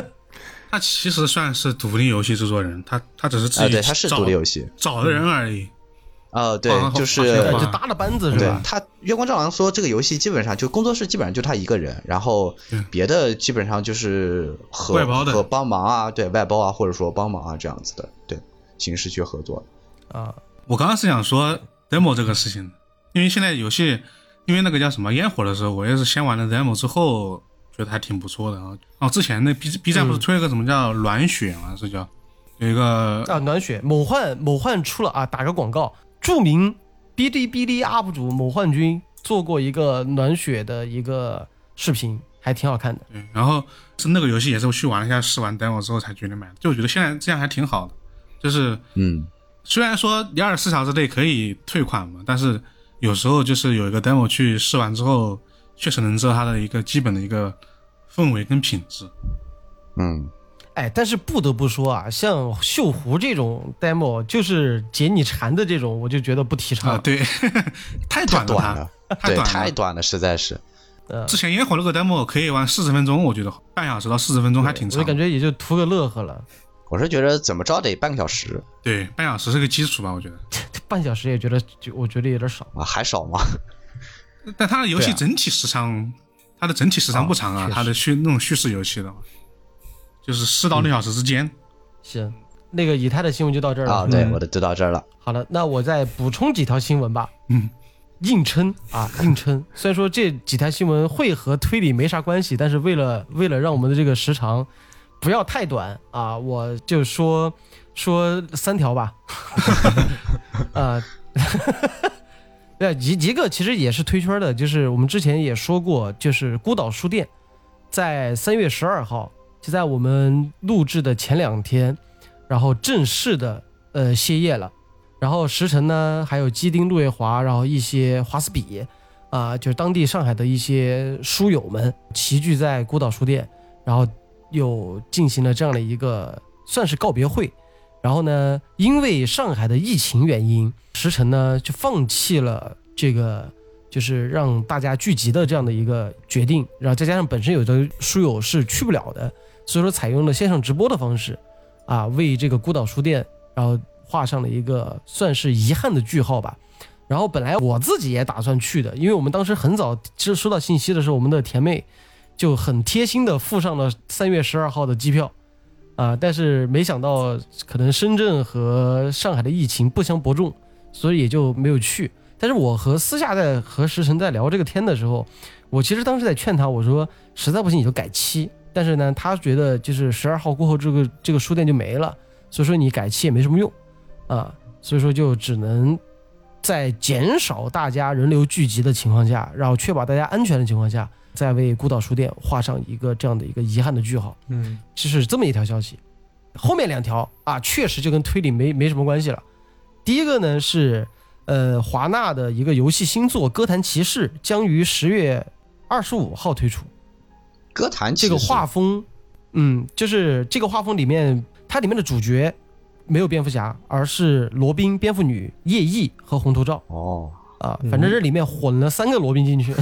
他其实算是独立游戏制作人，他他只是自啊，己对，他是找独立游戏。找的人而已。啊，对啊，就是就搭了班子是吧？对他，月光照郎说这个游戏基本上就工作室基本上就他一个人，然后别的基本上就是和外包的和帮忙啊，对外包啊，或者说帮忙啊这样子的，对形式去合作。啊，我刚刚是想说 demo 这个事情，因为现在游戏，因为那个叫什么烟火的时候，我也是先玩了 demo 之后觉得还挺不错的啊。哦，之前那 B B 站不是推了个什么叫暖血嘛，是叫有一个啊，暖血某幻某幻出了啊，打个广告，著名哔哩哔哩 UP 主某幻君做过一个暖血的一个视频，还挺好看的。对，然后是那个游戏也是我去玩了一下试完 demo 之后才决定买的，就我觉得现在这样还挺好的，就是嗯，虽然说你二十四小时内可以退款嘛，但是有时候就是有一个 demo 去试完之后，确实能知道它的一个基本的一个氛围跟品质。嗯，哎，但是不得不说啊，像锈湖这种 demo，就是解你馋的这种，我就觉得不提倡。啊，对，太太短了它，短了，太短了太短了，实在是。呃，之前烟火那个 demo 可以玩四十分钟，我觉得半小时到四十分钟还挺长我。感觉也就图个乐呵了，我是觉得怎么着得半个小时对，半小时是个基础吧，我觉得。半小时也觉得就我觉得有点少。啊，还少吗？但它的游戏整体时长，它的整体时长不长啊，它的叙那种叙事游戏的，就是四到六小时之间。行，那个以太的新闻就到这儿了。啊，对，我的就到这儿了。好了，那我再补充几条新闻吧。嗯，硬撑啊，硬撑。虽然说这几条新闻会和推理没啥关系，但是为了为了让我们的这个时长不要太短啊，我就说说三条吧。啊，对，一一个其实也是推圈的，就是我们之前也说过，就是孤岛书店在三月十二号，就在我们录制的前两天，然后正式的呃歇业了。然后石城呢，还有基丁、路月华，然后一些华斯比，啊、就是当地上海的一些书友们齐聚在孤岛书店，然后又进行了这样的一个算是告别会。然后呢，因为上海的疫情原因，石城呢就放弃了这个就是让大家聚集的这样的一个决定，然后再加上本身有的书友是去不了的，所以说采用了线上直播的方式，啊，为这个孤岛书店然后画上了一个算是遗憾的句号吧。然后本来我自己也打算去的，因为我们当时很早其实收到信息的时候，我们的甜妹就很贴心的附上了三月十二号的机票，啊，但是没想到可能深圳和上海的疫情不相伯仲，所以也就没有去。但是我和私下在和石晨在聊这个天的时候，我其实当时在劝他，我说实在不行你就改期，但是呢，他觉得就是十二号过后这个这个书店就没了，所以说你改期也没什么用，啊，所以说就只能在减少大家人流聚集的情况下，然后确保大家安全的情况下，再为孤岛书店画上一个这样的一个遗憾的句号。嗯，就是这么一条消息。后面两条啊，确实就跟推理没没什么关系了。第一个呢是，呃，华纳的一个游戏新作《哥谭骑士》将于十月二十五号推出。歌坛这个画风，嗯，就是这个画风里面，它里面的主角没有蝙蝠侠，而是罗宾、蝙蝠女、夜翼和红头罩哦，啊。反正这里面混了三个罗宾进去。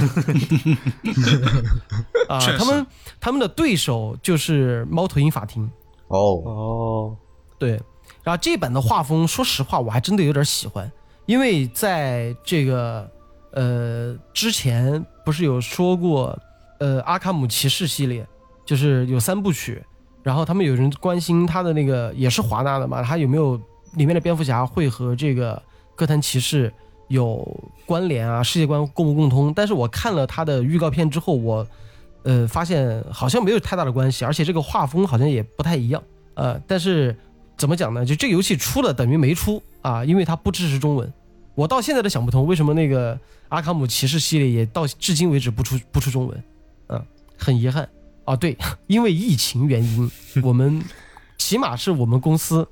啊他们他们的对手就是猫头鹰法庭。哦，哦，对，然后这版的画风，说实话，我还真的有点喜欢，因为在这个呃之前不是有说过，呃阿卡姆骑士系列就是有三部曲，然后他们有人关心他的那个也是华纳的嘛，他有没有里面的蝙蝠侠会和这个哥谭骑士有关联啊，世界观共不共通？但是我看了他的预告片之后，我呃发现好像没有太大的关系，而且这个画风好像也不太一样。呃，但是怎么讲呢？就这个游戏出了等于没出啊，因为它不支持中文。我到现在都想不通，为什么那个阿卡姆骑士系列也到至今为止不出不出中文？嗯、很遗憾啊。对，因为疫情原因，我们起码是我们公司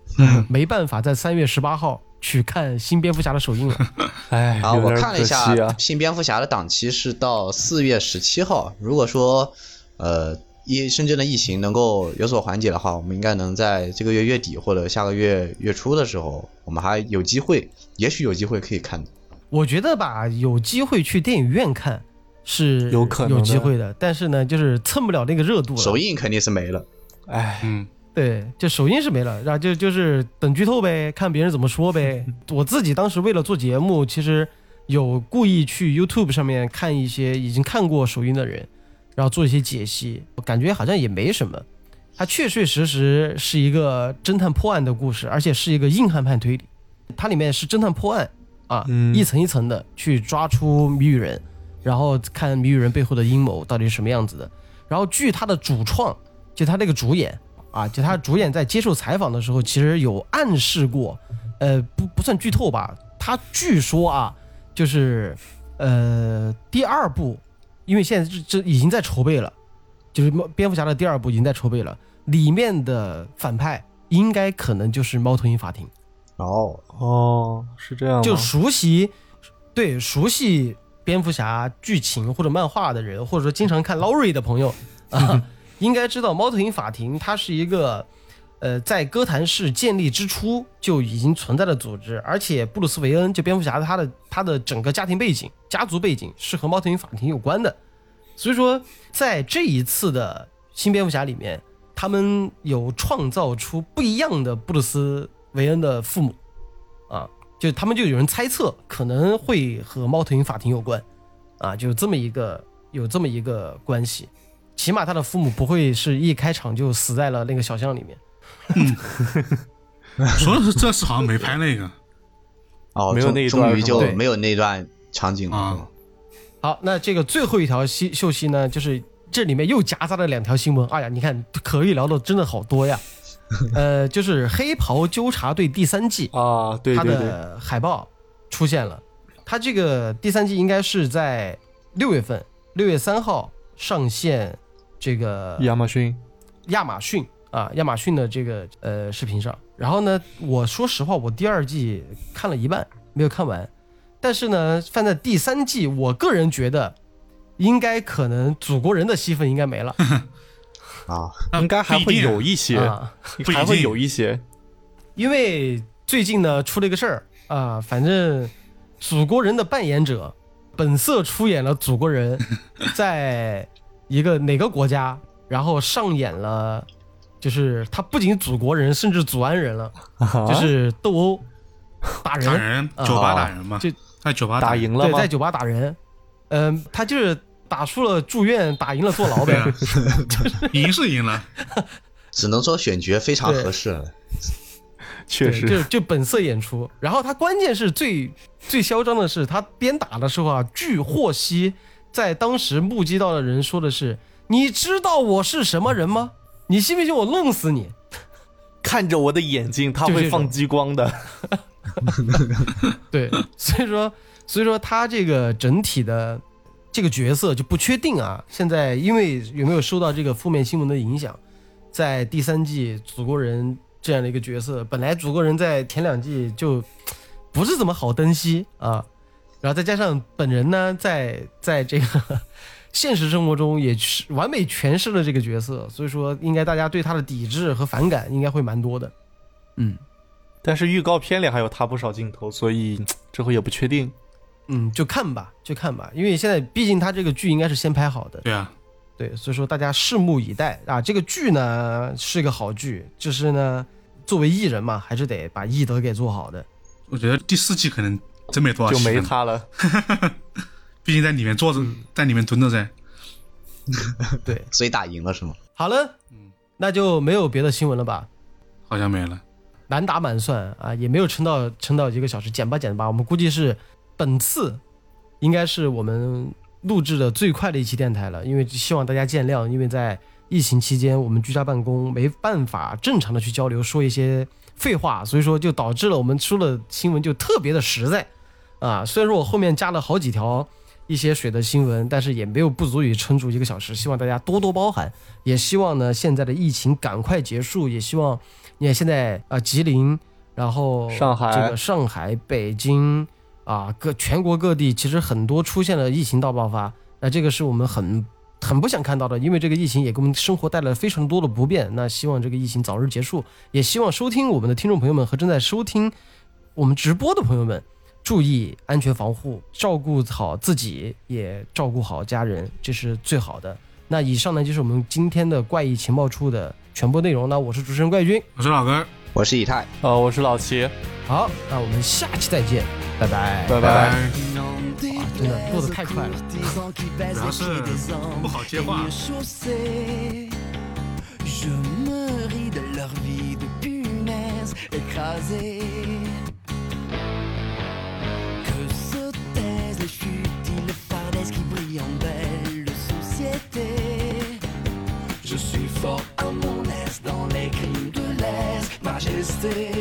没办法在三月十八号 去看新蝙蝠侠的首映了。哎，啊，我看了一下新蝙蝠侠的档期是到四月十七号。如果说呃疫深圳的疫情能够有所缓解的话，我们应该能在这个月月底或者下个月月初的时候，我们还有机会，也许有机会可以看。我觉得吧，有机会去电影院看是有可能有机会的，但是呢，就是蹭不了那个热度了。首映肯定是没了。哎，嗯，对，就首映是没了，然后就就是等剧透呗，看别人怎么说呗。我自己当时为了做节目，其实有故意去 YouTube 上面看一些已经看过首映的人，然后做一些解析，我感觉好像也没什么。它确确实实是一个侦探破案的故事，而且是一个硬汉派推理。它里面是侦探破案啊，嗯一层一层的去抓出谜语人，然后看谜语人背后的阴谋到底是什么样子的。然后据他的主创，就他那个主演啊，就他主演在接受采访的时候，其实有暗示过，呃，不不算剧透吧，他据说啊，就是呃第二部，因为现在这这已经在筹备了，就是猫蝙蝠侠的第二部已经在筹备了，里面的反派应该可能就是猫头鹰法庭。哦，哦，是这样？就熟悉，对熟悉蝙蝠侠剧情或者漫画的人，或者说经常看 Laurie 的朋友啊，应该知道猫头鹰法庭它是一个，呃，在哥谭市建立之初就已经存在的组织，而且布鲁斯韦恩就蝙蝠侠他的他的整个家庭背景、家族背景是和猫头鹰法庭有关的，所以说在这一次的新蝙蝠侠里面，他们有创造出不一样的布鲁斯韦恩的父母。啊，就他们就有人猜测可能会和猫头鹰法庭有关，啊，就这么一个有这么一个关系，起码他的父母不会是一开场就死在了那个小巷里面。嗯 说的是这次好像没拍那个，哦，没有那一段终于就对没有那段场景了。啊好，那这个最后一条息秀息呢，就是这里面又夹杂了两条新闻。哎呀，你看可以聊的真的好多呀。呃，就是《黑袍纠察队》第三季，啊，对它对对，的海报出现了。它这个第三季应该是在六月份，六月三号上线这个亚马逊亚马逊啊，亚马逊的这个呃视频上。然后呢，我说实话，我第二季看了一半，没有看完。但是呢，放在第三季，我个人觉得应该可能祖国人的戏份应该没了 啊，应该还会有一些，啊，还会有一些。因为最近呢出了一个事儿啊，反正祖国人的扮演者本色出演了祖国人，在一个哪个国家，然后上演了，就是他不仅祖国人，甚至祖安人了，啊。就是斗殴打人，打人，啊。酒吧打人嘛，就在酒吧人。对，打赢了对在？酒吧打人，嗯、他就是打输了住院，打赢了坐牢呗。啊。赢是赢了，只能说选角非常合适了。确实，就就本色演出。然后他关键是最最嚣张的是，他边打的时候啊，据获悉，在当时目击到的人说的是：“你知道我是什么人吗？你信不信我弄死你 看着我的眼睛，他会放激光的。”对，所以说，所以说他这个整体的这个角色就不确定啊。现在因为有没有受到这个负面新闻的影响，在第三季祖国人这样的一个角色，本来祖国人在前两季就不是怎么好登西啊，然后再加上本人呢，在在这个 现实生活中也是完美诠释了这个角色，所以说应该大家对他的抵制和反感应该会蛮多的。嗯但是预告片里还有他不少镜头，所以 之后也不确定。嗯，就看吧，就看吧，因为现在毕竟他这个剧应该是先拍好的，对啊，对，所以说大家拭目以待啊。这个剧呢是个好剧，就是呢作为艺人嘛，还是得把艺德给做好的。我觉得第四季可能真没多少就没他了。毕竟在里面坐着，在里面蹲着噻。对，所以打赢了是吗？好了，那就没有别的新闻了吧？好像没了。满打满算啊，也没有撑到撑到一个小时，减吧减吧，我们估计是本次应该是我们录制的最快的一期电台了，因为希望大家见谅，因为在疫情期间我们居家办公，没办法正常的去交流，说一些废话，所以说就导致了我们出了新闻就特别的实在啊。虽然说我后面加了好几条一些水的新闻，但是也没有不足以撑住一个小时，希望大家多多包涵，也希望呢现在的疫情赶快结束，也希望你看现在啊、吉林，然后上海这个上海、北京啊各全国各地其实很多出现了疫情大爆发，那这个是我们很很不想看到的，因为这个疫情也给我们生活带来了非常多的不便。那希望这个疫情早日结束，也希望收听我们的听众朋友们和正在收听我们直播的朋友们。注意安全防护，照顾好自己，也照顾好家人，这是最好的。那以上呢就是我们今天的怪异情报处的全部内容。那我是主持人怪军，我是老根，我是以太，呃，我是老齐，好，那我们下期再见，拜拜。拜拜啊。真的做的太快了。主要是不好接话。Je me ris de leur vie de punaise écrasée. en belle société. Je suis fort à mon aise dans les crimes de l'aise, majesté.